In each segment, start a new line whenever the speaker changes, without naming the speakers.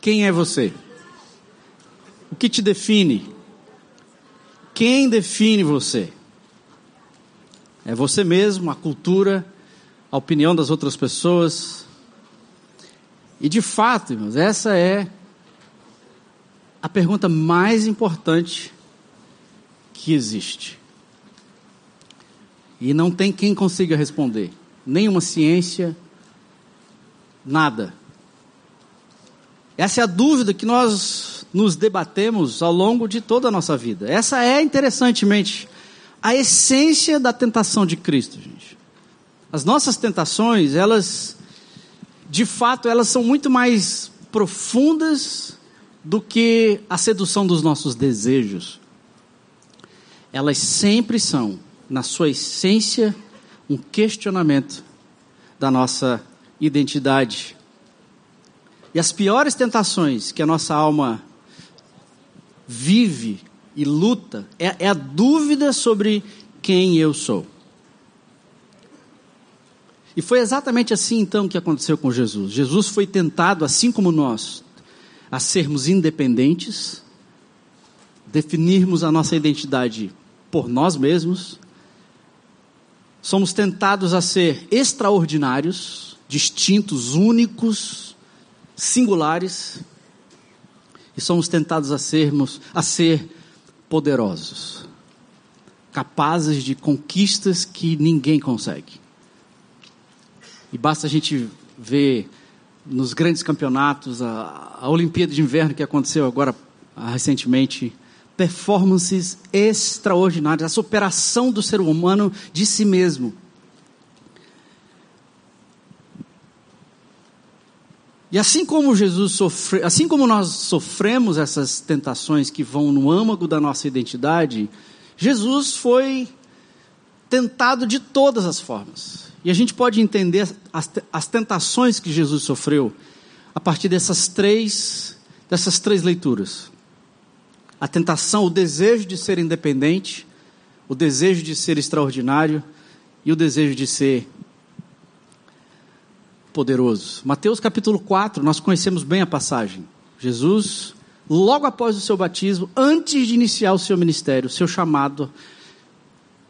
Quem é você? O que te define? Quem define você? É você mesmo, a cultura, a opinião das outras pessoas. E de fato, irmãos, essa é a pergunta mais importante que existe. E não tem quem consiga responder. Nenhuma ciência, nada. Essa é a dúvida que nós nos debatemos ao longo de toda a nossa vida. Essa é, interessantemente, a essência da tentação de Cristo, gente. As nossas tentações, elas, de fato, elas são muito mais profundas do que a sedução dos nossos desejos. Elas sempre são, na sua essência, um questionamento da nossa identidade. E as piores tentações que a nossa alma vive e luta é, é a dúvida sobre quem eu sou. E foi exatamente assim então que aconteceu com Jesus. Jesus foi tentado, assim como nós, a sermos independentes, definirmos a nossa identidade por nós mesmos. Somos tentados a ser extraordinários, distintos, únicos, singulares. E somos tentados a sermos a ser poderosos, capazes de conquistas que ninguém consegue. E basta a gente ver nos grandes campeonatos, a, a Olimpíada de Inverno que aconteceu agora ah, recentemente, performances extraordinárias, a superação do ser humano de si mesmo. E assim como Jesus sofre, assim como nós sofremos essas tentações que vão no âmago da nossa identidade, Jesus foi tentado de todas as formas. E a gente pode entender as, as tentações que Jesus sofreu a partir dessas três, dessas três leituras. A tentação, o desejo de ser independente, o desejo de ser extraordinário e o desejo de ser poderoso. Mateus capítulo 4, nós conhecemos bem a passagem. Jesus, logo após o seu batismo, antes de iniciar o seu ministério, o seu chamado,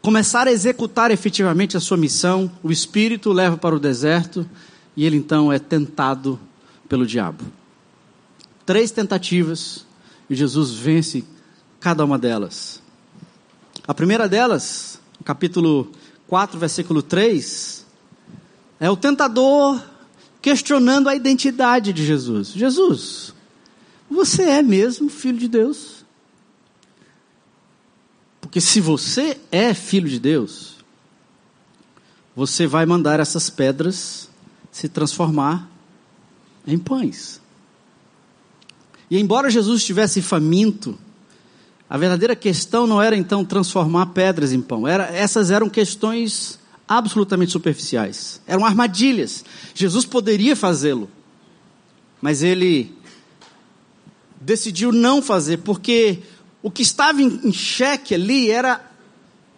começar a executar efetivamente a sua missão, o Espírito o leva para o deserto e ele então é tentado pelo diabo. Três tentativas e Jesus vence cada uma delas. A primeira delas, capítulo 4, versículo 3, é o tentador questionando a identidade de Jesus. Jesus, você é mesmo filho de Deus? Porque se você é filho de Deus, você vai mandar essas pedras se transformar em pães. E embora Jesus estivesse faminto, a verdadeira questão não era então transformar pedras em pão. Era, essas eram questões absolutamente superficiais. Eram armadilhas. Jesus poderia fazê-lo, mas ele decidiu não fazer, porque o que estava em xeque ali era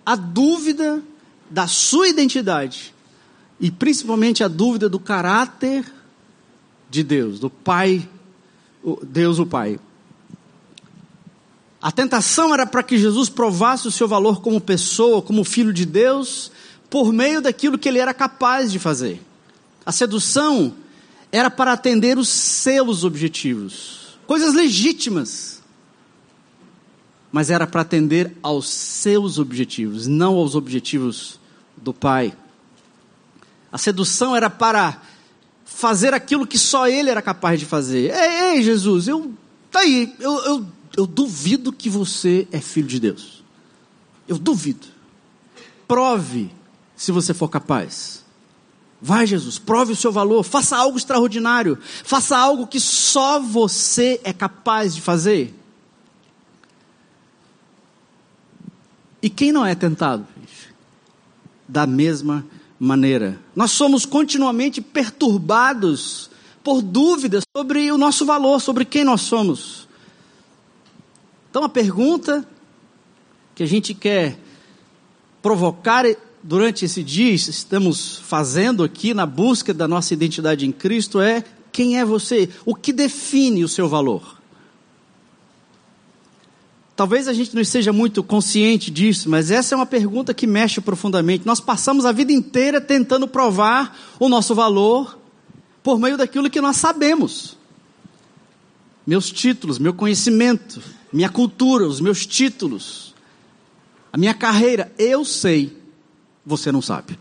a dúvida da sua identidade e principalmente a dúvida do caráter de Deus, do Pai, Deus o Pai. A tentação era para que Jesus provasse o seu valor como pessoa, como filho de Deus, por meio daquilo que ele era capaz de fazer. A sedução era para atender os seus objetivos, coisas legítimas, mas era para atender aos seus objetivos, não aos objetivos do Pai. A sedução era para fazer aquilo que só ele era capaz de fazer. Ei, ei Jesus, eu, tá aí, eu, eu, eu duvido que você é filho de Deus. Eu duvido. Prove se você for capaz. Vai, Jesus, prove o seu valor, faça algo extraordinário, faça algo que só você é capaz de fazer. E quem não é tentado? Da mesma maneira. Nós somos continuamente perturbados por dúvidas sobre o nosso valor, sobre quem nós somos. Então a pergunta que a gente quer provocar durante esse dia estamos fazendo aqui na busca da nossa identidade em Cristo é: Quem é você? O que define o seu valor? Talvez a gente não esteja muito consciente disso, mas essa é uma pergunta que mexe profundamente. Nós passamos a vida inteira tentando provar o nosso valor por meio daquilo que nós sabemos. Meus títulos, meu conhecimento, minha cultura, os meus títulos, a minha carreira, eu sei, você não sabe.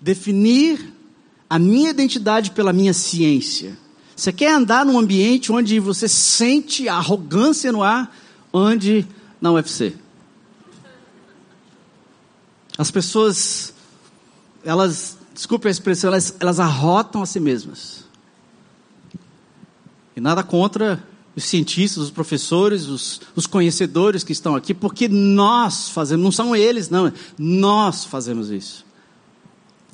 Definir a minha identidade pela minha ciência você quer andar num ambiente onde você sente arrogância no ar? Ande na UFC. As pessoas, elas, desculpe a expressão, elas, elas arrotam a si mesmas. E nada contra os cientistas, os professores, os, os conhecedores que estão aqui, porque nós fazemos, não são eles, não, nós fazemos isso.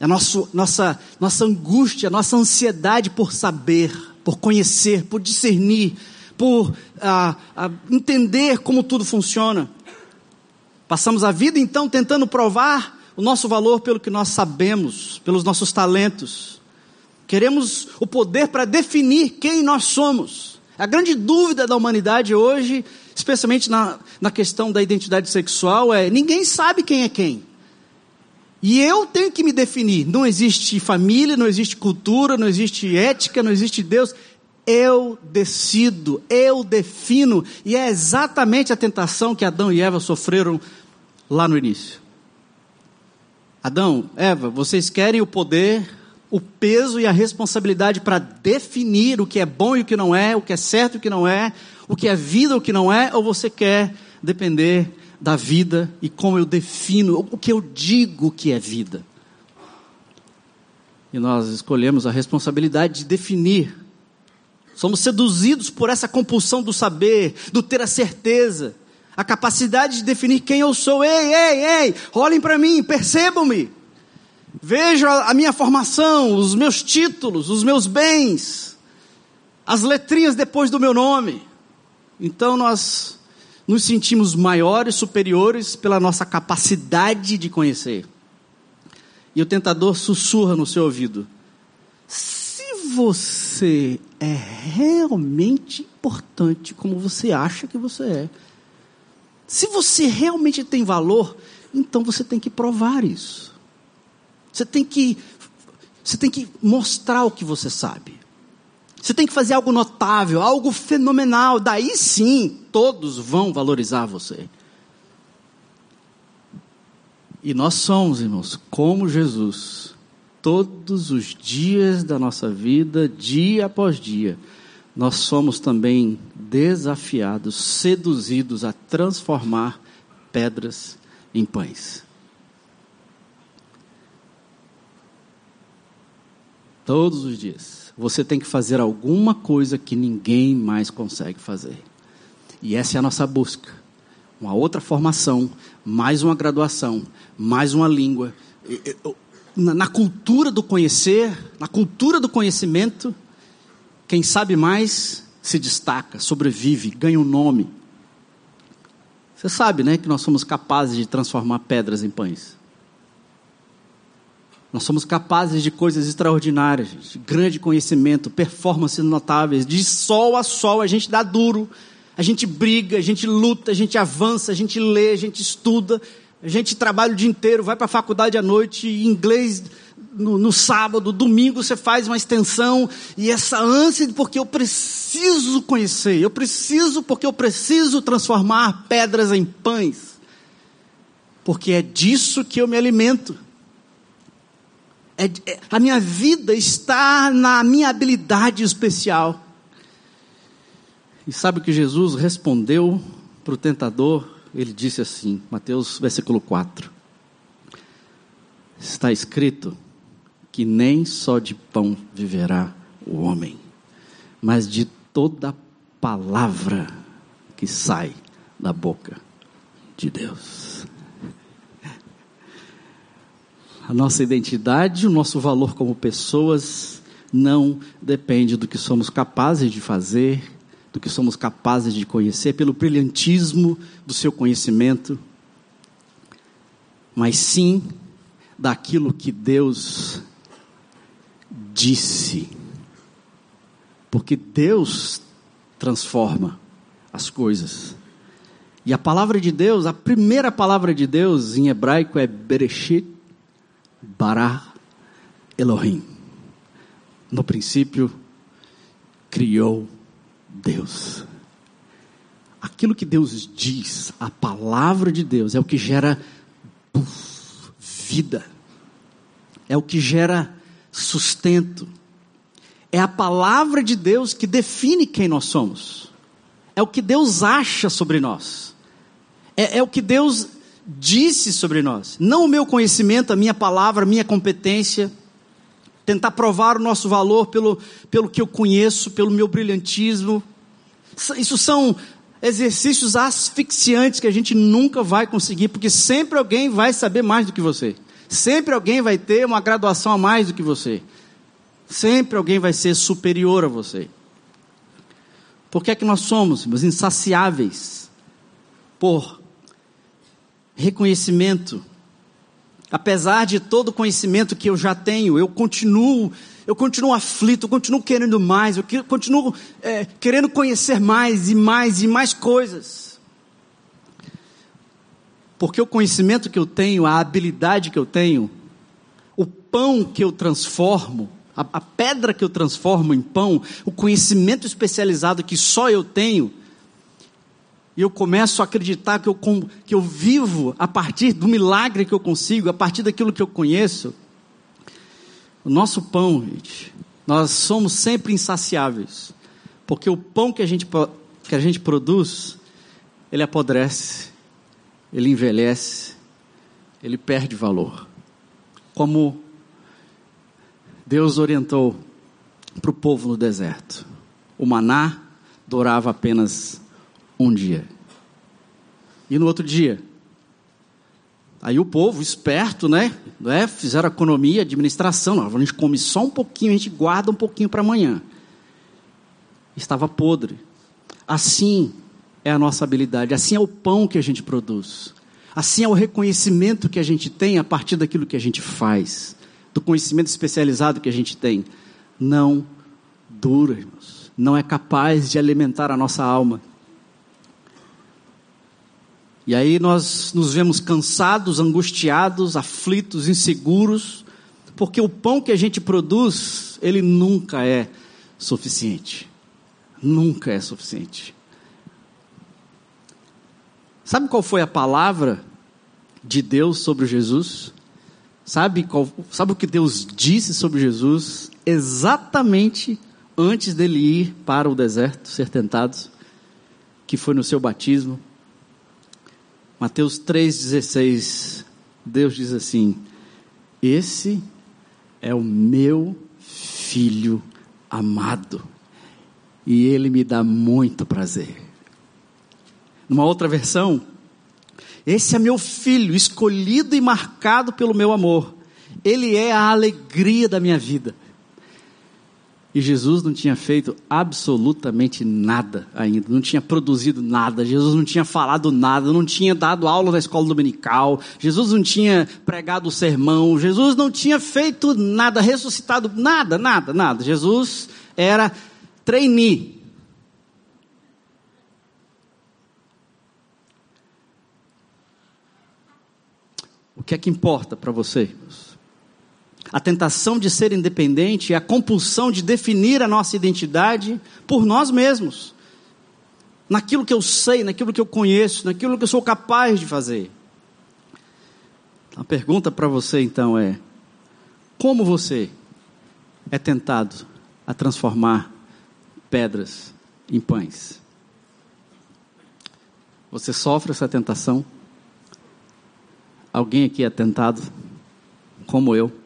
É nosso, nossa, nossa angústia, nossa ansiedade por saber por conhecer, por discernir, por ah, ah, entender como tudo funciona. Passamos a vida então tentando provar o nosso valor pelo que nós sabemos, pelos nossos talentos. Queremos o poder para definir quem nós somos. A grande dúvida da humanidade hoje, especialmente na, na questão da identidade sexual, é: ninguém sabe quem é quem. E eu tenho que me definir. Não existe família, não existe cultura, não existe ética, não existe Deus. Eu decido, eu defino. E é exatamente a tentação que Adão e Eva sofreram lá no início. Adão, Eva, vocês querem o poder, o peso e a responsabilidade para definir o que é bom e o que não é, o que é certo e o que não é, o que é vida e o que não é, ou você quer depender da vida e como eu defino, o que eu digo que é vida. E nós escolhemos a responsabilidade de definir. Somos seduzidos por essa compulsão do saber, do ter a certeza, a capacidade de definir quem eu sou. Ei, ei, ei, olhem para mim, percebam-me. Vejam a minha formação, os meus títulos, os meus bens, as letrinhas depois do meu nome. Então nós nos sentimos maiores, superiores pela nossa capacidade de conhecer. E o tentador sussurra no seu ouvido: se você é realmente importante como você acha que você é, se você realmente tem valor, então você tem que provar isso. Você tem que você tem que mostrar o que você sabe. Você tem que fazer algo notável, algo fenomenal. Daí sim, todos vão valorizar você. E nós somos, irmãos, como Jesus, todos os dias da nossa vida, dia após dia, nós somos também desafiados, seduzidos a transformar pedras em pães. Todos os dias você tem que fazer alguma coisa que ninguém mais consegue fazer. E essa é a nossa busca. Uma outra formação, mais uma graduação, mais uma língua. Na cultura do conhecer, na cultura do conhecimento, quem sabe mais se destaca, sobrevive, ganha um nome. Você sabe, né, que nós somos capazes de transformar pedras em pães. Nós somos capazes de coisas extraordinárias, de grande conhecimento, performances notáveis. De sol a sol a gente dá duro, a gente briga, a gente luta, a gente avança, a gente lê, a gente estuda, a gente trabalha o dia inteiro, vai para a faculdade à noite, inglês no, no, sábado, domingo você faz uma extensão, e essa ânsia de porque eu preciso conhecer, eu preciso, porque eu preciso transformar pedras em pães, porque é disso que eu me alimento. É, é, a minha vida está na minha habilidade especial. E sabe o que Jesus respondeu para o tentador? Ele disse assim, Mateus versículo 4. Está escrito que nem só de pão viverá o homem, mas de toda palavra que sai da boca de Deus. A nossa identidade, o nosso valor como pessoas não depende do que somos capazes de fazer, do que somos capazes de conhecer, pelo brilhantismo do seu conhecimento, mas sim daquilo que Deus disse. Porque Deus transforma as coisas. E a palavra de Deus, a primeira palavra de Deus em hebraico é Bereshit bara Elohim. No princípio, criou Deus. Aquilo que Deus diz, a palavra de Deus, é o que gera vida, é o que gera sustento. É a palavra de Deus que define quem nós somos, é o que Deus acha sobre nós, é, é o que Deus disse sobre nós, não o meu conhecimento, a minha palavra, a minha competência tentar provar o nosso valor pelo, pelo que eu conheço, pelo meu brilhantismo. Isso são exercícios asfixiantes que a gente nunca vai conseguir, porque sempre alguém vai saber mais do que você. Sempre alguém vai ter uma graduação a mais do que você. Sempre alguém vai ser superior a você. Por que é que nós somos, meus insaciáveis por reconhecimento, apesar de todo o conhecimento que eu já tenho, eu continuo, eu continuo aflito, eu continuo querendo mais, eu continuo é, querendo conhecer mais e mais e mais coisas. Porque o conhecimento que eu tenho, a habilidade que eu tenho, o pão que eu transformo, a, a pedra que eu transformo em pão, o conhecimento especializado que só eu tenho, e eu começo a acreditar que eu, que eu vivo a partir do milagre que eu consigo, a partir daquilo que eu conheço. O nosso pão, gente, nós somos sempre insaciáveis, porque o pão que a gente, que a gente produz, ele apodrece, ele envelhece, ele perde valor. Como Deus orientou para o povo no deserto: o maná durava apenas um dia. E no outro dia? Aí o povo, esperto, né? né fizeram economia, administração. A gente come só um pouquinho, a gente guarda um pouquinho para amanhã. Estava podre. Assim é a nossa habilidade, assim é o pão que a gente produz. Assim é o reconhecimento que a gente tem a partir daquilo que a gente faz, do conhecimento especializado que a gente tem. Não dura, irmãos. Não é capaz de alimentar a nossa alma. E aí nós nos vemos cansados, angustiados, aflitos, inseguros, porque o pão que a gente produz, ele nunca é suficiente. Nunca é suficiente. Sabe qual foi a palavra de Deus sobre Jesus? Sabe, qual, sabe o que Deus disse sobre Jesus exatamente antes dele ir para o deserto ser tentado? Que foi no seu batismo. Mateus 3,16, Deus diz assim: Esse é o meu filho amado, e ele me dá muito prazer. Numa outra versão, esse é meu filho, escolhido e marcado pelo meu amor, ele é a alegria da minha vida. E Jesus não tinha feito absolutamente nada ainda, não tinha produzido nada, Jesus não tinha falado nada, não tinha dado aula na escola dominical, Jesus não tinha pregado o sermão, Jesus não tinha feito nada, ressuscitado nada, nada, nada. Jesus era trainee. O que é que importa para você? A tentação de ser independente a compulsão de definir a nossa identidade por nós mesmos, naquilo que eu sei, naquilo que eu conheço, naquilo que eu sou capaz de fazer. A pergunta para você então é: como você é tentado a transformar pedras em pães? Você sofre essa tentação? Alguém aqui é tentado, como eu?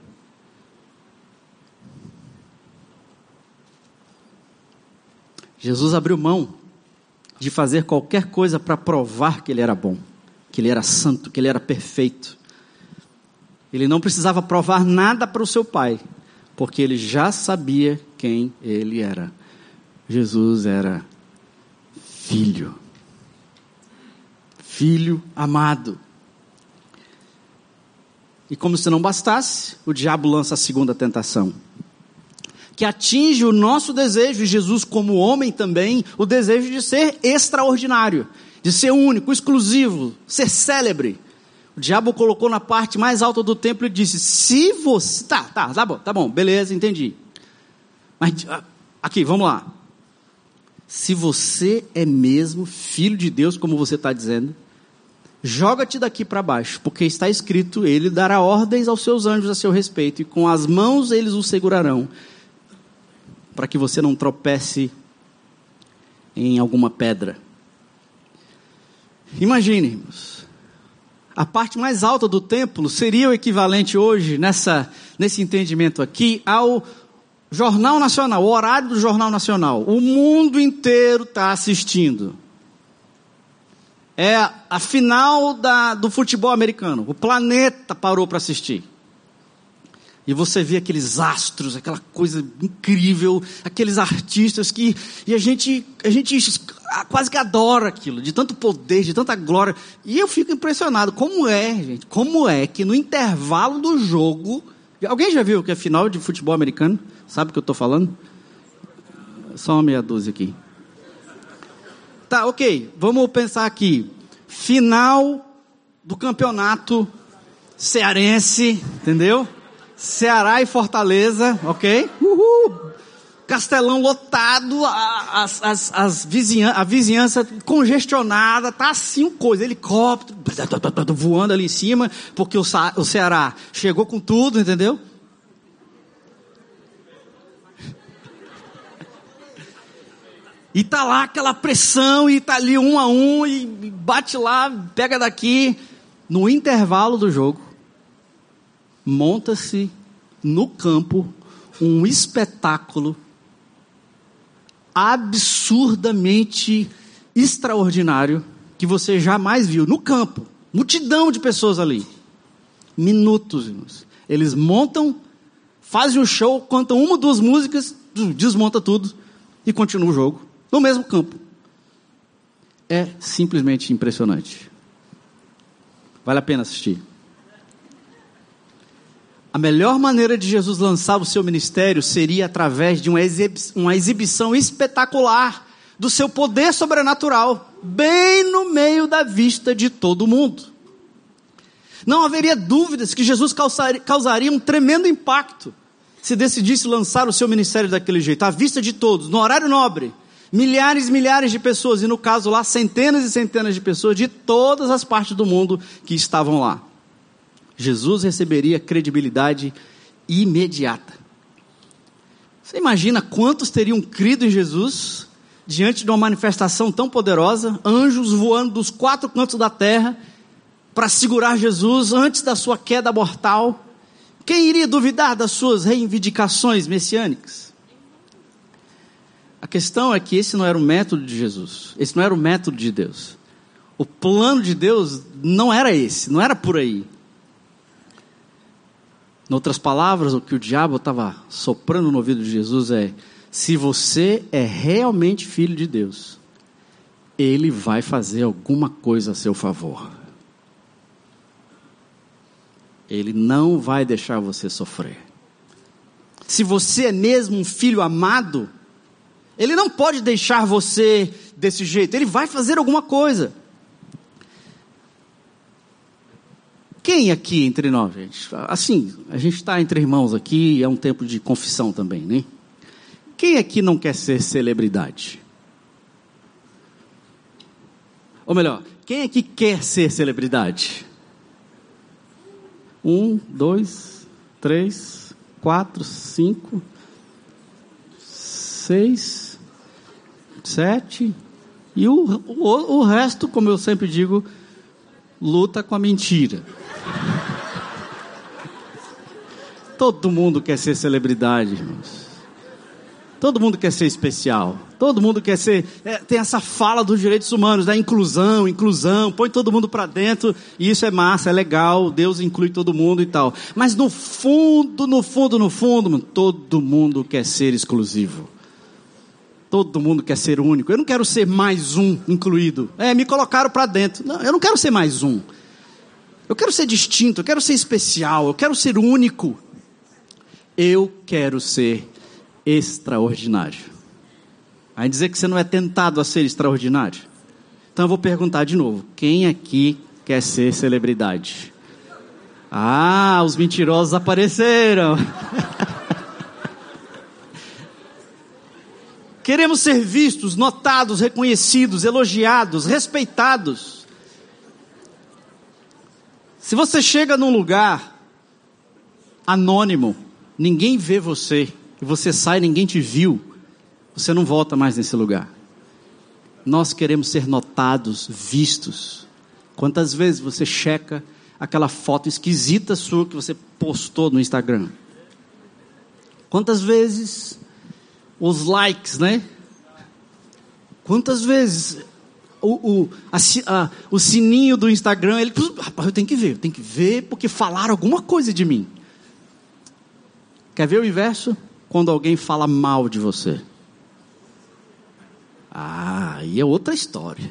Jesus abriu mão de fazer qualquer coisa para provar que ele era bom, que ele era santo, que ele era perfeito. Ele não precisava provar nada para o seu pai, porque ele já sabia quem ele era. Jesus era filho. Filho amado. E como se não bastasse, o diabo lança a segunda tentação. Que atinge o nosso desejo, e Jesus, como homem também, o desejo de ser extraordinário, de ser único, exclusivo, ser célebre. O diabo colocou na parte mais alta do templo e disse: Se você. Tá, tá, tá bom, tá bom, beleza, entendi. Mas, ah, aqui, vamos lá. Se você é mesmo filho de Deus, como você está dizendo, joga-te daqui para baixo, porque está escrito: Ele dará ordens aos seus anjos a seu respeito, e com as mãos eles o segurarão, para que você não tropece em alguma pedra. Imagine, irmãos, a parte mais alta do templo seria o equivalente hoje, nessa, nesse entendimento aqui, ao Jornal Nacional, o horário do Jornal Nacional. O mundo inteiro está assistindo. É a final da, do futebol americano. O planeta parou para assistir. E você vê aqueles astros, aquela coisa incrível, aqueles artistas que. E a gente, a gente quase que adora aquilo, de tanto poder, de tanta glória. E eu fico impressionado. Como é, gente? Como é que no intervalo do jogo. Alguém já viu que é final de futebol americano? Sabe o que eu estou falando? Só uma meia dúzia aqui. Tá, ok. Vamos pensar aqui. Final do campeonato cearense, entendeu? Ceará e Fortaleza, ok? Uhul. Castelão lotado, as, as, as a vizinhança congestionada, tá assim coisa, helicóptero voando ali em cima, porque o, o Ceará chegou com tudo, entendeu? E tá lá aquela pressão, e tá ali um a um, e bate lá, pega daqui. No intervalo do jogo, monta-se no campo um espetáculo absurdamente extraordinário que você jamais viu no campo. Multidão de pessoas ali. Minutos, irmãos. Eles montam, fazem o show, cantam uma ou duas músicas, desmonta tudo e continua o jogo. No mesmo campo. É simplesmente impressionante. Vale a pena assistir. A melhor maneira de Jesus lançar o seu ministério seria através de uma, uma exibição espetacular do seu poder sobrenatural, bem no meio da vista de todo mundo. Não haveria dúvidas que Jesus causaria um tremendo impacto se decidisse lançar o seu ministério daquele jeito, à vista de todos, no horário nobre. Milhares e milhares de pessoas, e no caso lá, centenas e centenas de pessoas de todas as partes do mundo que estavam lá. Jesus receberia credibilidade imediata. Você imagina quantos teriam crido em Jesus diante de uma manifestação tão poderosa, anjos voando dos quatro cantos da terra para segurar Jesus antes da sua queda mortal? Quem iria duvidar das suas reivindicações messiânicas? A questão é que esse não era o método de Jesus, esse não era o método de Deus. O plano de Deus não era esse, não era por aí. Em outras palavras, o que o diabo estava soprando no ouvido de Jesus é: se você é realmente filho de Deus, ele vai fazer alguma coisa a seu favor. Ele não vai deixar você sofrer. Se você é mesmo um filho amado, ele não pode deixar você desse jeito, ele vai fazer alguma coisa. Quem aqui entre nós, gente? Assim, a gente está entre irmãos aqui, é um tempo de confissão também, né? Quem aqui não quer ser celebridade? Ou melhor, quem aqui quer ser celebridade? Um, dois, três, quatro, cinco, seis, sete, e o, o, o resto, como eu sempre digo, luta com a mentira. Todo mundo quer ser celebridade, irmãos. Todo mundo quer ser especial. Todo mundo quer ser. É, tem essa fala dos direitos humanos, da inclusão, inclusão, põe todo mundo para dentro, e isso é massa, é legal, Deus inclui todo mundo e tal. Mas no fundo, no fundo, no fundo, todo mundo quer ser exclusivo. Todo mundo quer ser único. Eu não quero ser mais um incluído. É, me colocaram para dentro. Não, eu não quero ser mais um. Eu quero ser distinto, eu quero ser especial, eu quero ser único. Eu quero ser extraordinário. Vai dizer que você não é tentado a ser extraordinário? Então eu vou perguntar de novo: quem aqui quer ser celebridade? Ah, os mentirosos apareceram. Queremos ser vistos, notados, reconhecidos, elogiados, respeitados. Se você chega num lugar anônimo, ninguém vê você, e você sai, ninguém te viu, você não volta mais nesse lugar. Nós queremos ser notados, vistos. Quantas vezes você checa aquela foto esquisita sua que você postou no Instagram? Quantas vezes os likes, né? Quantas vezes o, o, a, a, o sininho do Instagram, ele, rapaz, eu tenho que ver, eu tenho que ver porque falaram alguma coisa de mim. Quer ver o inverso? Quando alguém fala mal de você. Ah, aí é outra história.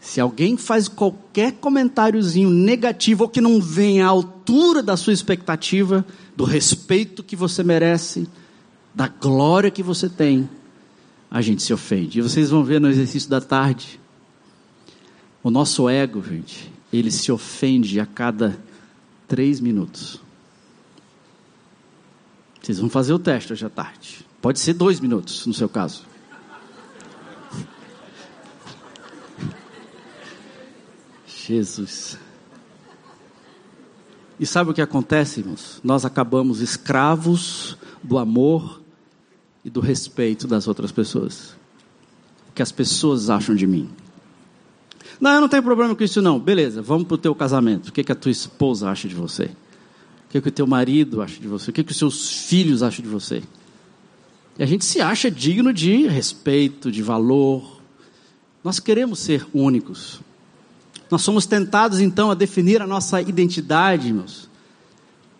Se alguém faz qualquer comentáriozinho negativo ou que não vem à altura da sua expectativa, do respeito que você merece, da glória que você tem, a gente se ofende. E vocês vão ver no exercício da tarde. O nosso ego, gente, ele se ofende a cada três minutos. Vocês vão fazer o teste hoje à tarde. Pode ser dois minutos, no seu caso. Jesus. E sabe o que acontece, irmãos? Nós acabamos escravos do amor e do respeito das outras pessoas. O que as pessoas acham de mim. Não, eu não tenho problema com isso não. Beleza, vamos para o teu casamento. O que, que a tua esposa acha de você? O que, que o teu marido acha de você? O que, que os seus filhos acham de você? E a gente se acha digno de respeito, de valor. Nós queremos ser únicos. Nós somos tentados então a definir a nossa identidade, irmãos,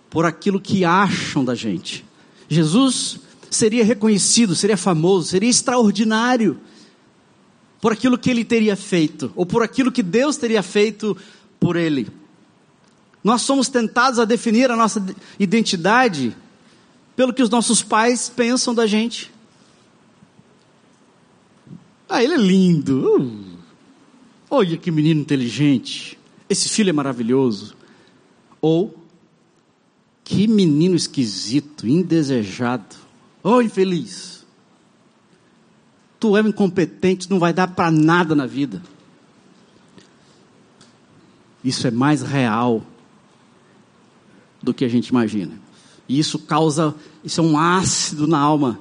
por aquilo que acham da gente. Jesus seria reconhecido, seria famoso, seria extraordinário por aquilo que ele teria feito, ou por aquilo que Deus teria feito por ele. Nós somos tentados a definir a nossa identidade pelo que os nossos pais pensam da gente. Ah, ele é lindo. Uh, olha que menino inteligente. Esse filho é maravilhoso. Ou, que menino esquisito, indesejado. Oh, infeliz. Tu é incompetente, não vai dar para nada na vida. Isso é mais real do que a gente imagina. E isso causa, isso é um ácido na alma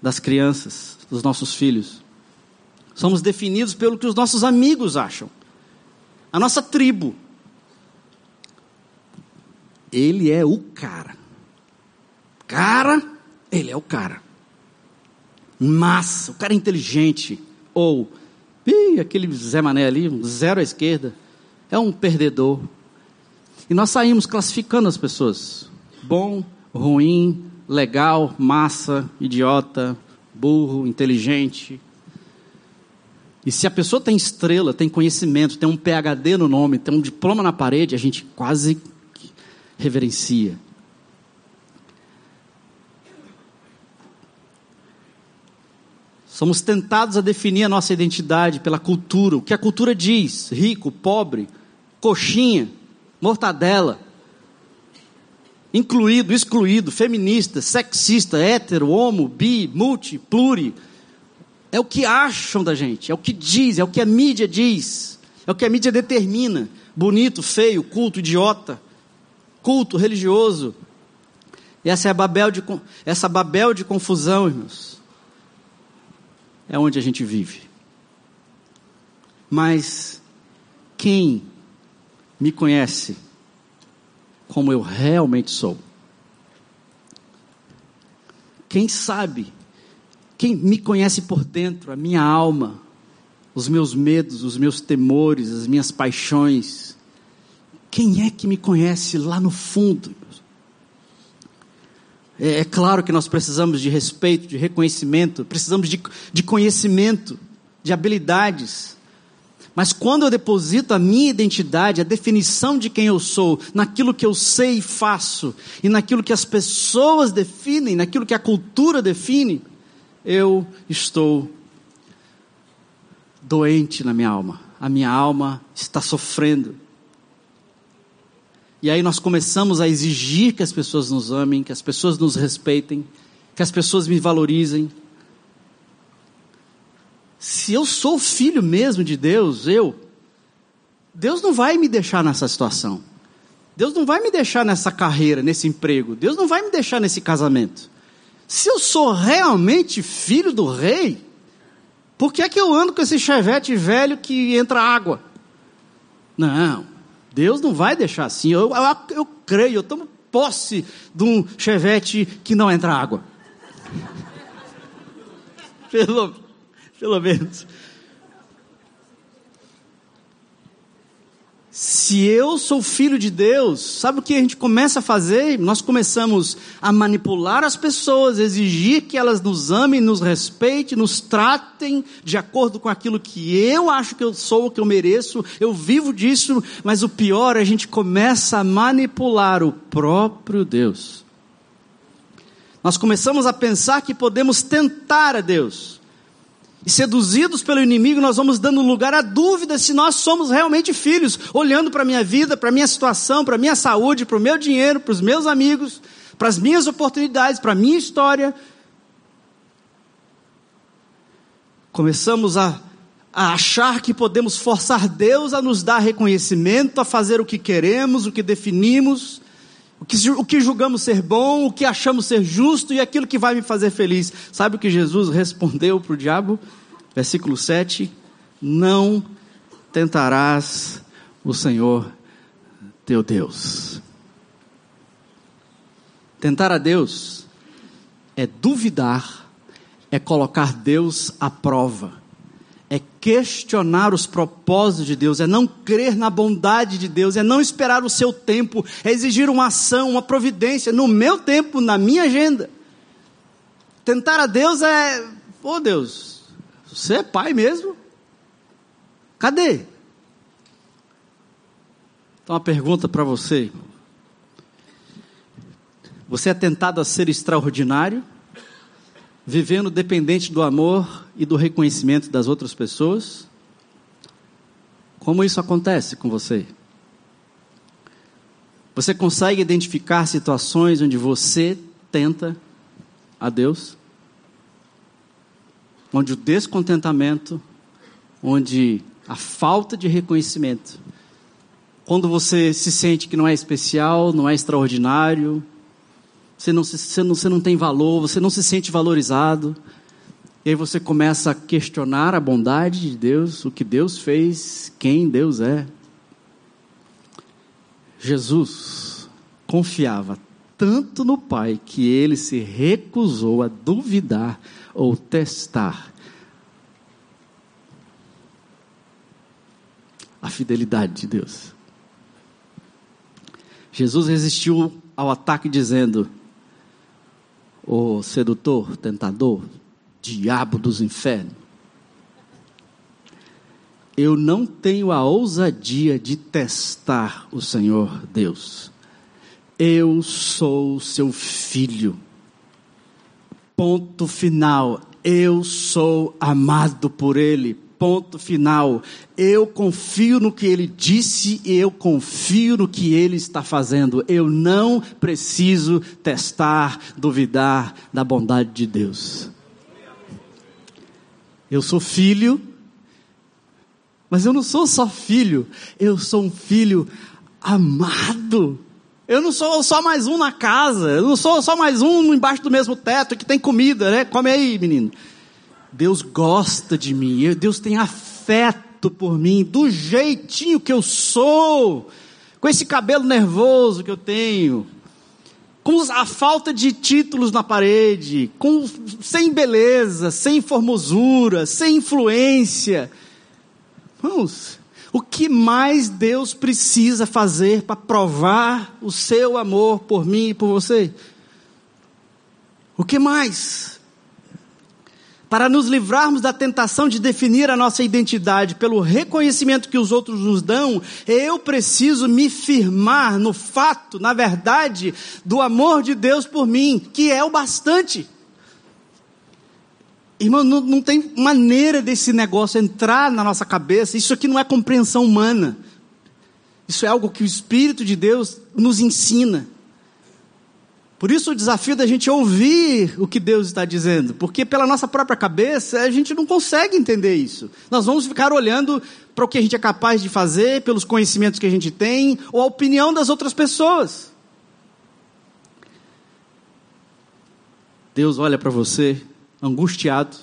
das crianças, dos nossos filhos. Somos definidos pelo que os nossos amigos acham. A nossa tribo. Ele é o cara. Cara, ele é o cara. Massa, o cara é inteligente. Ou, ih, aquele Zé Mané ali, zero à esquerda, é um perdedor. E nós saímos classificando as pessoas: bom, ruim, legal, massa, idiota, burro, inteligente. E se a pessoa tem estrela, tem conhecimento, tem um PhD no nome, tem um diploma na parede, a gente quase reverencia. Somos tentados a definir a nossa identidade pela cultura, o que a cultura diz: rico, pobre, coxinha, mortadela, incluído, excluído, feminista, sexista, hétero, homo, bi, multi, pluri. É o que acham da gente, é o que diz, é o que a mídia diz, é o que a mídia determina: bonito, feio, culto, idiota, culto religioso. E essa é a Babel de, essa Babel de confusão, irmãos é onde a gente vive. Mas quem me conhece como eu realmente sou? Quem sabe? Quem me conhece por dentro, a minha alma, os meus medos, os meus temores, as minhas paixões? Quem é que me conhece lá no fundo? É, é, claro que nós precisamos de respeito, de reconhecimento, precisamos de, de conhecimento, de habilidades. Mas quando eu deposito a minha identidade, a definição de quem eu sou, naquilo que eu sei e faço, e naquilo que as pessoas definem, naquilo que a cultura define, eu estou doente na minha alma. A minha alma está sofrendo. E aí nós começamos a exigir que as pessoas nos amem, que as pessoas nos respeitem, que as pessoas me valorizem. Se eu sou filho mesmo de Deus, eu, Deus não vai me deixar nessa situação. Deus não vai me deixar nessa carreira, nesse emprego. Deus não vai me deixar nesse casamento. Se eu sou realmente filho do rei, por que é que eu ando com esse chevette velho que entra água? Não, Deus não vai deixar assim. Eu, eu, eu creio, eu tomo posse de um chevette que não entra água. pelo, pelo menos. Se eu sou filho de Deus, sabe o que a gente começa a fazer? Nós começamos a manipular as pessoas, exigir que elas nos amem, nos respeitem, nos tratem de acordo com aquilo que eu acho que eu sou, que eu mereço, eu vivo disso, mas o pior, é a gente começa a manipular o próprio Deus. Nós começamos a pensar que podemos tentar a Deus. E seduzidos pelo inimigo, nós vamos dando lugar à dúvida se nós somos realmente filhos, olhando para a minha vida, para a minha situação, para a minha saúde, para o meu dinheiro, para os meus amigos, para as minhas oportunidades, para a minha história. Começamos a, a achar que podemos forçar Deus a nos dar reconhecimento, a fazer o que queremos, o que definimos, o que, o que julgamos ser bom, o que achamos ser justo e aquilo que vai me fazer feliz. Sabe o que Jesus respondeu para o diabo? Versículo 7: Não tentarás o Senhor teu Deus. Tentar a Deus é duvidar, é colocar Deus à prova questionar os propósitos de Deus, é não crer na bondade de Deus, é não esperar o seu tempo, é exigir uma ação, uma providência no meu tempo, na minha agenda. Tentar a Deus é, ô oh Deus, você é pai mesmo? Cadê? Então, uma pergunta para você: Você é tentado a ser extraordinário? Vivendo dependente do amor e do reconhecimento das outras pessoas? Como isso acontece com você? Você consegue identificar situações onde você tenta a Deus? Onde o descontentamento, onde a falta de reconhecimento, quando você se sente que não é especial, não é extraordinário, você não, você, não, você não tem valor, você não se sente valorizado. E aí você começa a questionar a bondade de Deus, o que Deus fez, quem Deus é. Jesus confiava tanto no Pai que ele se recusou a duvidar ou testar a fidelidade de Deus. Jesus resistiu ao ataque dizendo: o sedutor, tentador, diabo dos infernos. Eu não tenho a ousadia de testar o Senhor Deus. Eu sou seu filho. Ponto final. Eu sou amado por Ele ponto final. Eu confio no que ele disse e eu confio no que ele está fazendo. Eu não preciso testar, duvidar da bondade de Deus. Eu sou filho, mas eu não sou só filho, eu sou um filho amado. Eu não sou só mais um na casa, eu não sou só mais um embaixo do mesmo teto que tem comida, né? Come aí, menino. Deus gosta de mim, Deus tem afeto por mim, do jeitinho que eu sou, com esse cabelo nervoso que eu tenho, com a falta de títulos na parede, com, sem beleza, sem formosura, sem influência. Vamos, o que mais Deus precisa fazer para provar o seu amor por mim e por você? O que mais? Para nos livrarmos da tentação de definir a nossa identidade pelo reconhecimento que os outros nos dão, eu preciso me firmar no fato, na verdade, do amor de Deus por mim, que é o bastante. Irmão, não, não tem maneira desse negócio entrar na nossa cabeça, isso aqui não é compreensão humana. Isso é algo que o Espírito de Deus nos ensina. Por isso o desafio da gente ouvir o que Deus está dizendo, porque pela nossa própria cabeça a gente não consegue entender isso. Nós vamos ficar olhando para o que a gente é capaz de fazer, pelos conhecimentos que a gente tem, ou a opinião das outras pessoas. Deus olha para você, angustiado,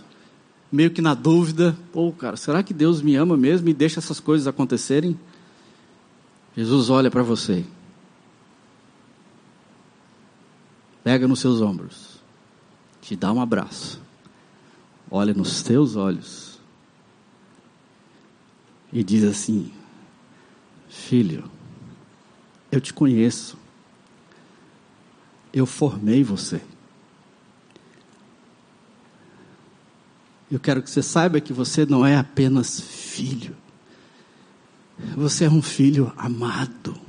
meio que na dúvida: pô, cara, será que Deus me ama mesmo e deixa essas coisas acontecerem? Jesus olha para você pega nos seus ombros, te dá um abraço, olha nos teus olhos e diz assim: Filho, eu te conheço, eu formei você. Eu quero que você saiba que você não é apenas filho, você é um filho amado.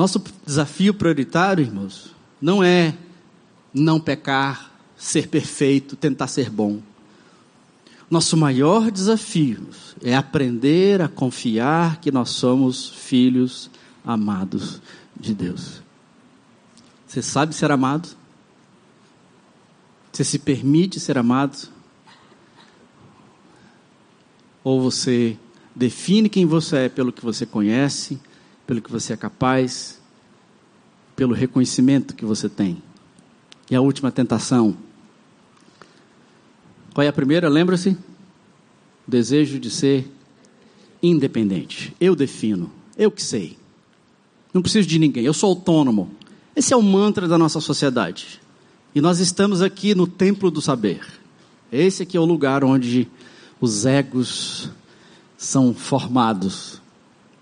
Nosso desafio prioritário, irmãos, não é não pecar, ser perfeito, tentar ser bom. Nosso maior desafio é aprender a confiar que nós somos filhos amados de Deus. Você sabe ser amado? Você se permite ser amado? Ou você define quem você é pelo que você conhece pelo que você é capaz, pelo reconhecimento que você tem. E a última tentação. Qual é a primeira? Lembra-se? Desejo de ser independente. Eu defino, eu que sei. Não preciso de ninguém, eu sou autônomo. Esse é o mantra da nossa sociedade. E nós estamos aqui no templo do saber. Esse aqui é o lugar onde os egos são formados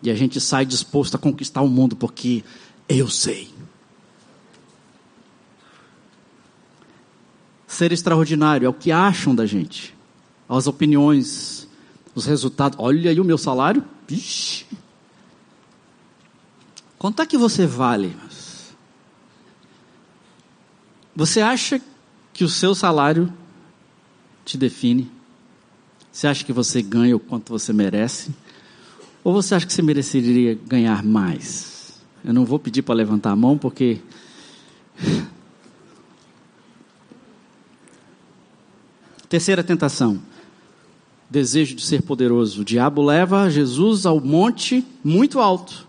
e a gente sai disposto a conquistar o mundo porque eu sei. Ser extraordinário é o que acham da gente, as opiniões, os resultados. Olha aí o meu salário. Vixe. Quanto é que você vale? Você acha que o seu salário te define? Você acha que você ganha o quanto você merece? Ou você acha que você mereceria ganhar mais? Eu não vou pedir para levantar a mão porque. Terceira tentação. Desejo de ser poderoso. O diabo leva Jesus ao monte muito alto,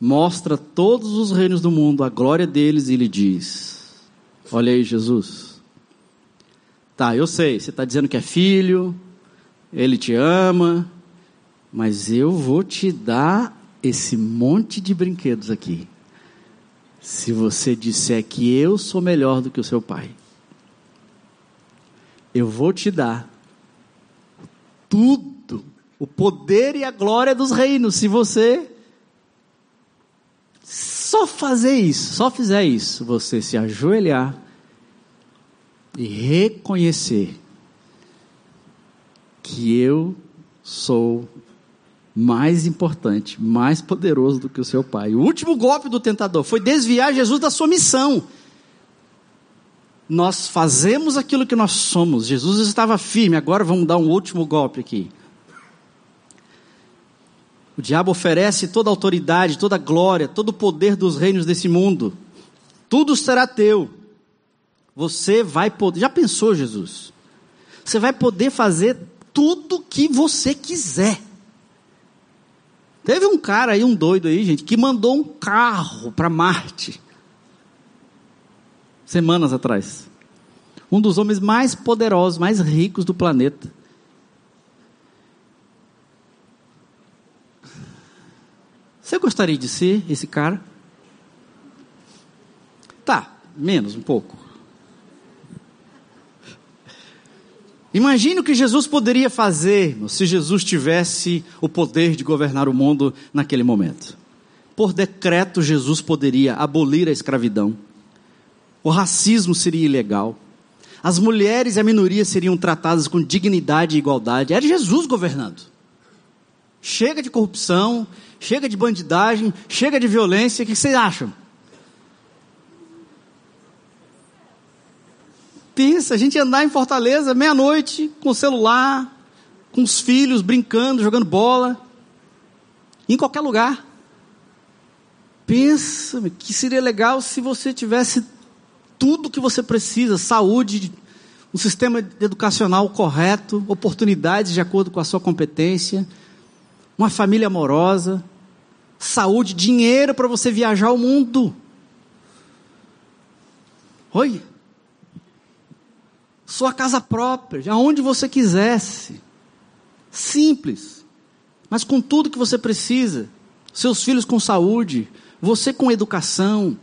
mostra todos os reinos do mundo, a glória deles e lhe diz: Olha aí, Jesus. Tá, eu sei, você está dizendo que é filho, ele te ama, mas eu vou te dar esse monte de brinquedos aqui. Se você disser que eu sou melhor do que o seu pai, eu vou te dar tudo, o poder e a glória dos reinos, se você só fazer isso, só fizer isso, você se ajoelhar e reconhecer que eu sou mais importante, mais poderoso do que o seu pai. O último golpe do tentador foi desviar Jesus da sua missão. Nós fazemos aquilo que nós somos. Jesus estava firme, agora vamos dar um último golpe aqui. O diabo oferece toda a autoridade, toda a glória, todo o poder dos reinos desse mundo. Tudo será teu. Você vai poder. Já pensou, Jesus? Você vai poder fazer tudo que você quiser. Teve um cara aí, um doido aí, gente, que mandou um carro para Marte. Semanas atrás. Um dos homens mais poderosos, mais ricos do planeta. Você gostaria de ser esse cara? Tá, menos um pouco. Imagine o que Jesus poderia fazer se Jesus tivesse o poder de governar o mundo naquele momento. Por decreto, Jesus poderia abolir a escravidão, o racismo seria ilegal, as mulheres e a minoria seriam tratadas com dignidade e igualdade. Era Jesus governando. Chega de corrupção, chega de bandidagem, chega de violência. O que vocês acham? Pensa, a gente andar em Fortaleza meia-noite com o celular, com os filhos brincando, jogando bola, em qualquer lugar. Pensa que seria legal se você tivesse tudo que você precisa: saúde, um sistema educacional correto, oportunidades de acordo com a sua competência, uma família amorosa, saúde, dinheiro para você viajar o mundo. Oi? Sua casa própria, aonde você quisesse. Simples, mas com tudo que você precisa. Seus filhos com saúde, você com educação.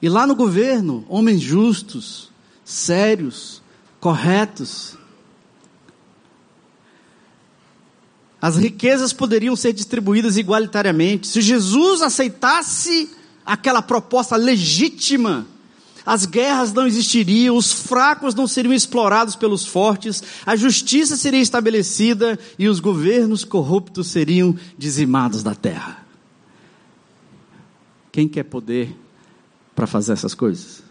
E lá no governo, homens justos, sérios, corretos. As riquezas poderiam ser distribuídas igualitariamente. Se Jesus aceitasse aquela proposta legítima, as guerras não existiriam, os fracos não seriam explorados pelos fortes, a justiça seria estabelecida e os governos corruptos seriam dizimados da terra. Quem quer poder para fazer essas coisas?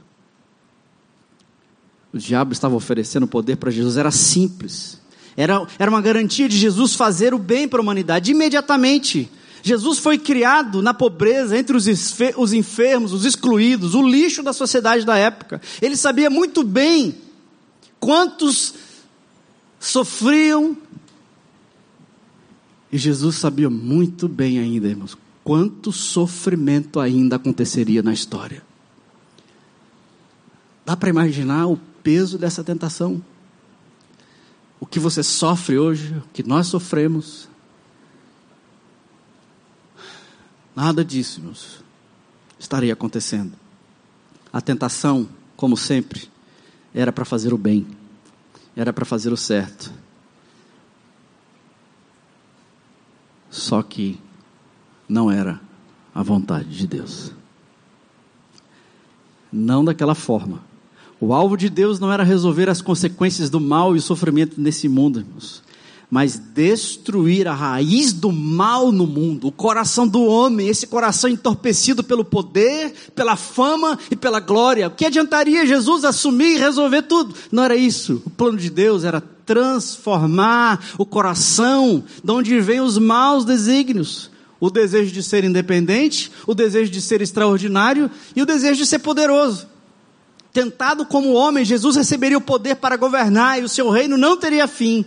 O diabo estava oferecendo poder para Jesus, era simples. Era, era uma garantia de Jesus fazer o bem para a humanidade imediatamente. Jesus foi criado na pobreza, entre os, os enfermos, os excluídos, o lixo da sociedade da época. Ele sabia muito bem quantos sofriam. E Jesus sabia muito bem ainda, irmãos, quanto sofrimento ainda aconteceria na história. Dá para imaginar o peso dessa tentação? O que você sofre hoje, o que nós sofremos, Nada disso, meus, estaria acontecendo. A tentação, como sempre, era para fazer o bem, era para fazer o certo. Só que não era a vontade de Deus. Não daquela forma. O alvo de Deus não era resolver as consequências do mal e o sofrimento nesse mundo, irmãos mas destruir a raiz do mal no mundo, o coração do homem, esse coração entorpecido pelo poder, pela fama e pela glória. O que adiantaria Jesus assumir e resolver tudo? Não era isso. O plano de Deus era transformar o coração de onde vêm os maus desígnios. O desejo de ser independente, o desejo de ser extraordinário e o desejo de ser poderoso. Tentado como homem, Jesus receberia o poder para governar e o seu reino não teria fim.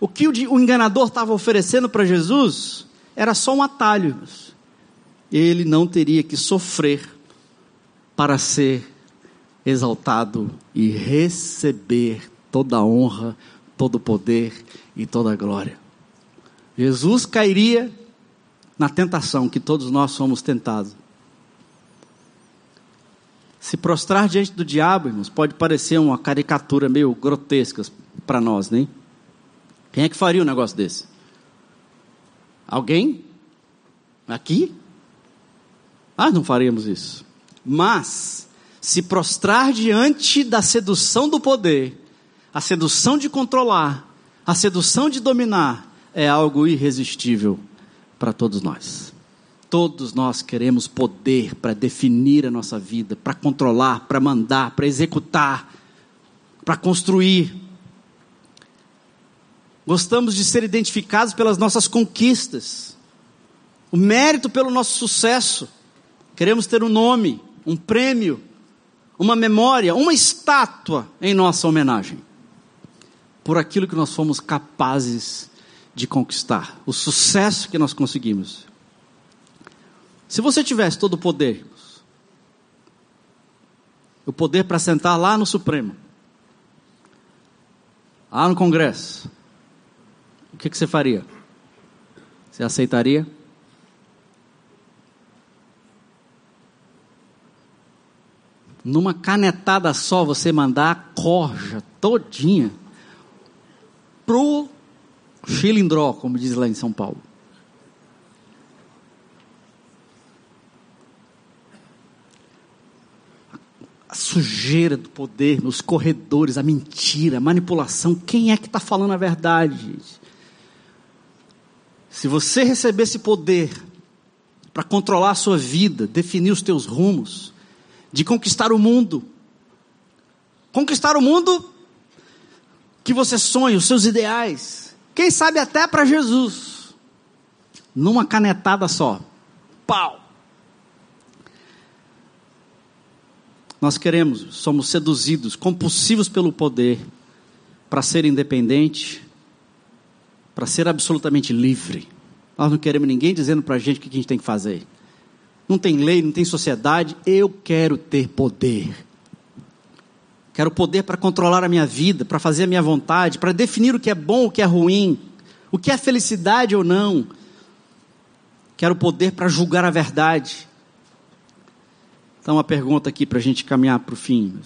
O que o enganador estava oferecendo para Jesus era só um atalho. Ele não teria que sofrer para ser exaltado e receber toda a honra, todo o poder e toda a glória. Jesus cairia na tentação que todos nós somos tentados. Se prostrar diante do diabo, irmãos, pode parecer uma caricatura meio grotesca para nós, né? Quem é que faria um negócio desse? Alguém? Aqui? Ah, não faríamos isso. Mas, se prostrar diante da sedução do poder, a sedução de controlar, a sedução de dominar, é algo irresistível para todos nós. Todos nós queremos poder para definir a nossa vida, para controlar, para mandar, para executar, para construir. Gostamos de ser identificados pelas nossas conquistas, o mérito pelo nosso sucesso. Queremos ter um nome, um prêmio, uma memória, uma estátua em nossa homenagem, por aquilo que nós fomos capazes de conquistar, o sucesso que nós conseguimos. Se você tivesse todo o poder, o poder para sentar lá no Supremo, lá no Congresso, que, que você faria? Você aceitaria? Numa canetada só, você mandar a corja todinha pro chilindró, como diz lá em São Paulo. a sujeira do poder nos corredores, a mentira, a manipulação. Quem é que está falando a verdade, gente? Se você receber esse poder para controlar a sua vida, definir os teus rumos, de conquistar o mundo, conquistar o mundo que você sonha, os seus ideais, quem sabe até para Jesus, numa canetada só, pau. Nós queremos, somos seduzidos, compulsivos pelo poder, para ser independente, para ser absolutamente livre. Nós não queremos ninguém dizendo para a gente o que a gente tem que fazer. Não tem lei, não tem sociedade. Eu quero ter poder. Quero poder para controlar a minha vida, para fazer a minha vontade, para definir o que é bom, o que é ruim, o que é felicidade ou não. Quero poder para julgar a verdade. Então, uma pergunta aqui para a gente caminhar para o fim.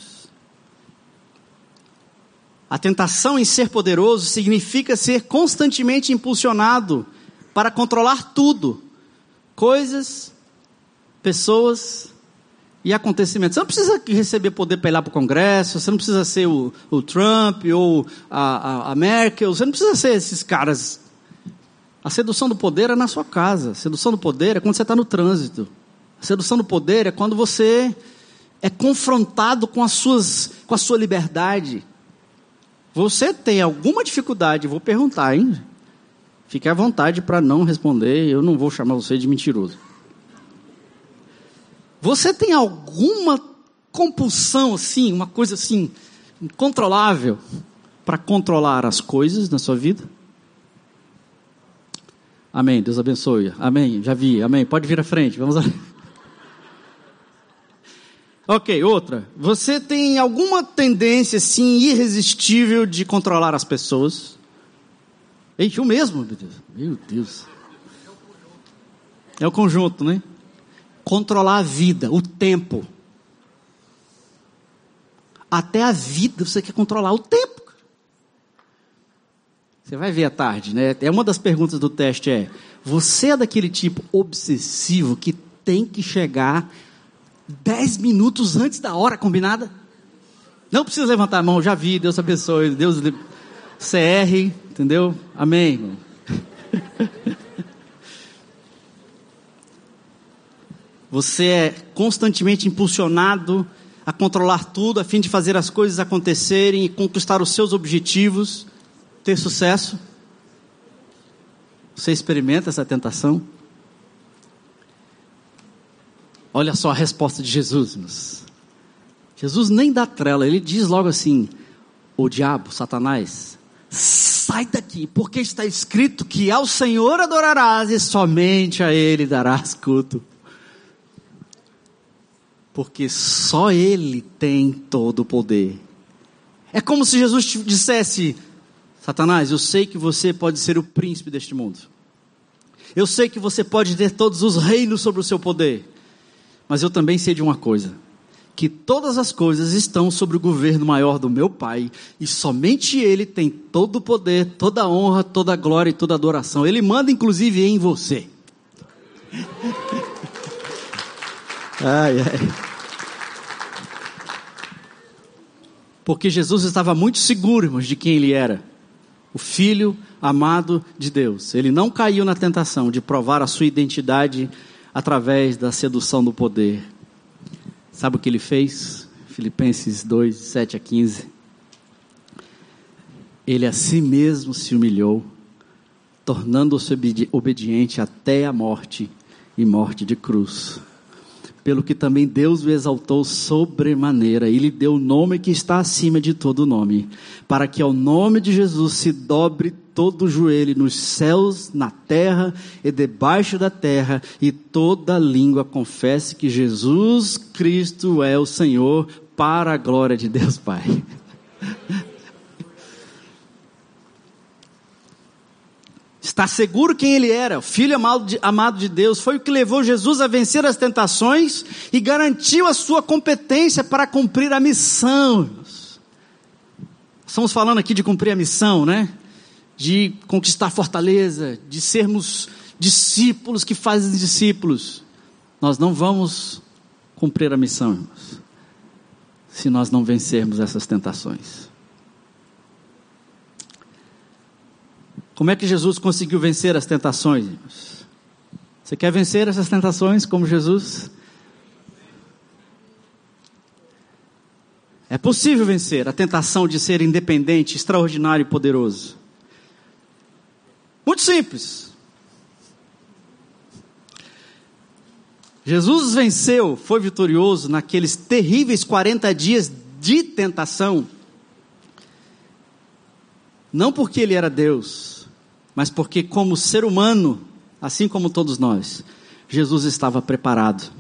A tentação em ser poderoso significa ser constantemente impulsionado para controlar tudo: coisas, pessoas e acontecimentos. Você não precisa receber poder para ir lá para o Congresso, você não precisa ser o, o Trump ou a, a, a Merkel, você não precisa ser esses caras. A sedução do poder é na sua casa, a sedução do poder é quando você está no trânsito. A sedução do poder é quando você é confrontado com, as suas, com a sua liberdade. Você tem alguma dificuldade, vou perguntar, hein? Fique à vontade para não responder, eu não vou chamar você de mentiroso. Você tem alguma compulsão assim, uma coisa assim, incontrolável, para controlar as coisas na sua vida? Amém. Deus abençoe. Amém. Já vi. Amém. Pode vir à frente. Vamos lá. Ok, outra. Você tem alguma tendência, assim, irresistível de controlar as pessoas? Eita, eu mesmo, meu Deus. Meu Deus. É o conjunto, né? Controlar a vida, o tempo. Até a vida você quer controlar o tempo. Você vai ver à tarde, né? É uma das perguntas do teste é: você é daquele tipo obsessivo que tem que chegar dez minutos antes da hora combinada. Não precisa levantar a mão, já vi, Deus abençoe, Deus CR, entendeu? Amém. Você é constantemente impulsionado a controlar tudo a fim de fazer as coisas acontecerem e conquistar os seus objetivos, ter sucesso. Você experimenta essa tentação? Olha só a resposta de Jesus. Jesus nem dá trela, ele diz logo assim: O diabo, Satanás, sai daqui, porque está escrito que ao Senhor adorarás e somente a Ele darás culto. Porque só Ele tem todo o poder. É como se Jesus dissesse: Satanás, eu sei que você pode ser o príncipe deste mundo. Eu sei que você pode ter todos os reinos sobre o seu poder. Mas eu também sei de uma coisa: que todas as coisas estão sobre o governo maior do meu Pai, e somente Ele tem todo o poder, toda a honra, toda a glória e toda a adoração. Ele manda inclusive em você. ai, ai. Porque Jesus estava muito seguro, irmãos, de quem Ele era. O Filho amado de Deus. Ele não caiu na tentação de provar a sua identidade através da sedução do poder. Sabe o que ele fez? Filipenses 2, 7 a 15. Ele a si mesmo se humilhou, tornando-se obediente até a morte e morte de cruz pelo que também Deus o exaltou sobremaneira e lhe deu o nome que está acima de todo nome, para que ao nome de Jesus se dobre todo o joelho nos céus, na terra e debaixo da terra, e toda língua confesse que Jesus Cristo é o Senhor, para a glória de Deus Pai. Está seguro quem ele era, o filho amado de, amado de Deus, foi o que levou Jesus a vencer as tentações e garantiu a sua competência para cumprir a missão. Estamos falando aqui de cumprir a missão, né? De conquistar fortaleza, de sermos discípulos que fazem discípulos. Nós não vamos cumprir a missão, irmãos. se nós não vencermos essas tentações. Como é que Jesus conseguiu vencer as tentações? Você quer vencer essas tentações como Jesus? É possível vencer a tentação de ser independente, extraordinário e poderoso. Muito simples. Jesus venceu, foi vitorioso naqueles terríveis 40 dias de tentação. Não porque ele era Deus, mas porque, como ser humano, assim como todos nós, Jesus estava preparado.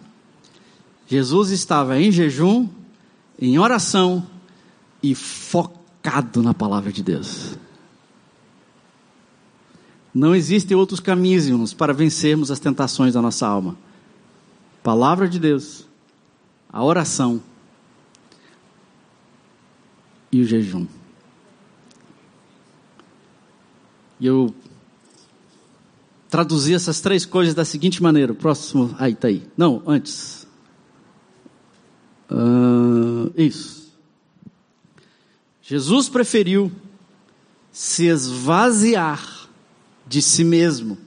Jesus estava em jejum, em oração e focado na palavra de Deus. Não existem outros caminhos para vencermos as tentações da nossa alma palavra de Deus, a oração e o jejum. E eu traduzi essas três coisas da seguinte maneira: próximo. Aí, tá aí. Não, antes. Uh, isso. Jesus preferiu se esvaziar de si mesmo,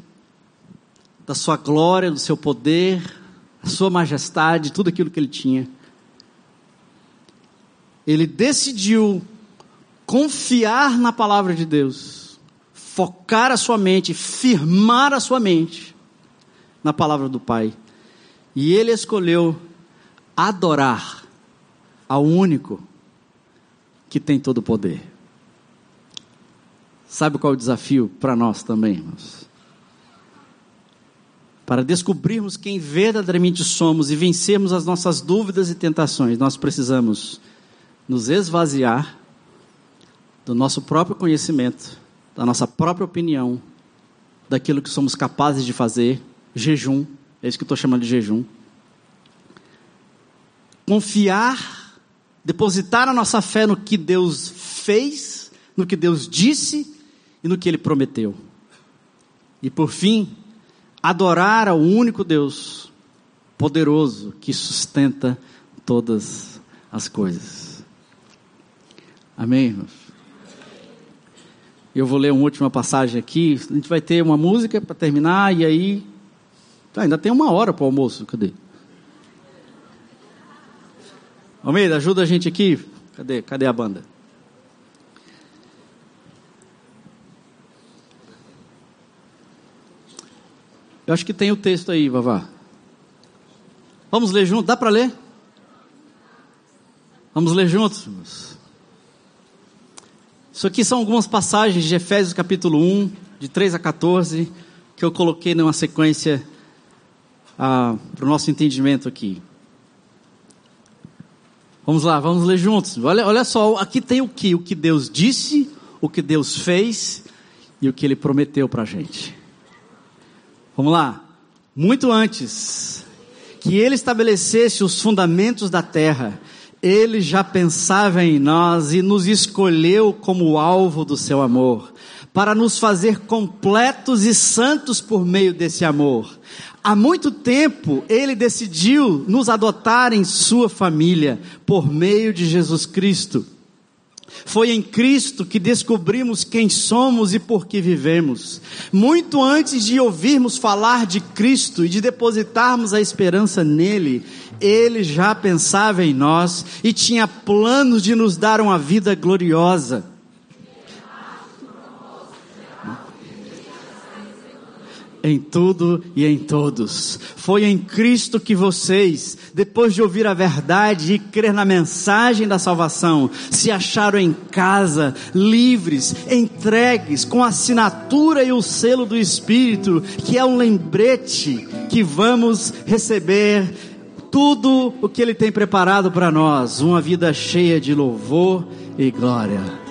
da sua glória, do seu poder, a sua majestade, tudo aquilo que ele tinha. Ele decidiu confiar na palavra de Deus, focar a sua mente, firmar a sua mente na palavra do Pai. E ele escolheu adorar ao único que tem todo o poder. Sabe qual é o desafio para nós também, irmãos? Para descobrirmos quem verdadeiramente somos e vencermos as nossas dúvidas e tentações, nós precisamos nos esvaziar do nosso próprio conhecimento, da nossa própria opinião, daquilo que somos capazes de fazer, jejum, é isso que eu estou chamando de jejum. Confiar, depositar a nossa fé no que Deus fez, no que Deus disse e no que Ele prometeu. E por fim, adorar ao único Deus poderoso que sustenta todas as coisas. Amém, irmãos? Eu vou ler uma última passagem aqui. A gente vai ter uma música para terminar e aí. Ah, ainda tem uma hora para o almoço. Cadê? Almeida, ajuda a gente aqui. Cadê? Cadê a banda? Eu acho que tem o texto aí, Vavá. Vamos ler junto? Dá para ler? Vamos ler juntos? Isso aqui são algumas passagens de Efésios capítulo 1, de 3 a 14, que eu coloquei numa sequência ah, para o nosso entendimento aqui. Vamos lá, vamos ler juntos. Olha, olha só, aqui tem o que? O que Deus disse, o que Deus fez e o que Ele prometeu para a gente. Vamos lá. Muito antes que ele estabelecesse os fundamentos da terra, ele já pensava em nós e nos escolheu como alvo do seu amor, para nos fazer completos e santos por meio desse amor. Há muito tempo ele decidiu nos adotar em sua família por meio de Jesus Cristo. Foi em Cristo que descobrimos quem somos e por que vivemos. Muito antes de ouvirmos falar de Cristo e de depositarmos a esperança nele, ele já pensava em nós e tinha planos de nos dar uma vida gloriosa. em tudo e em todos. Foi em Cristo que vocês, depois de ouvir a verdade e crer na mensagem da salvação, se acharam em casa, livres, entregues, com a assinatura e o selo do Espírito, que é um lembrete que vamos receber tudo o que Ele tem preparado para nós, uma vida cheia de louvor e glória.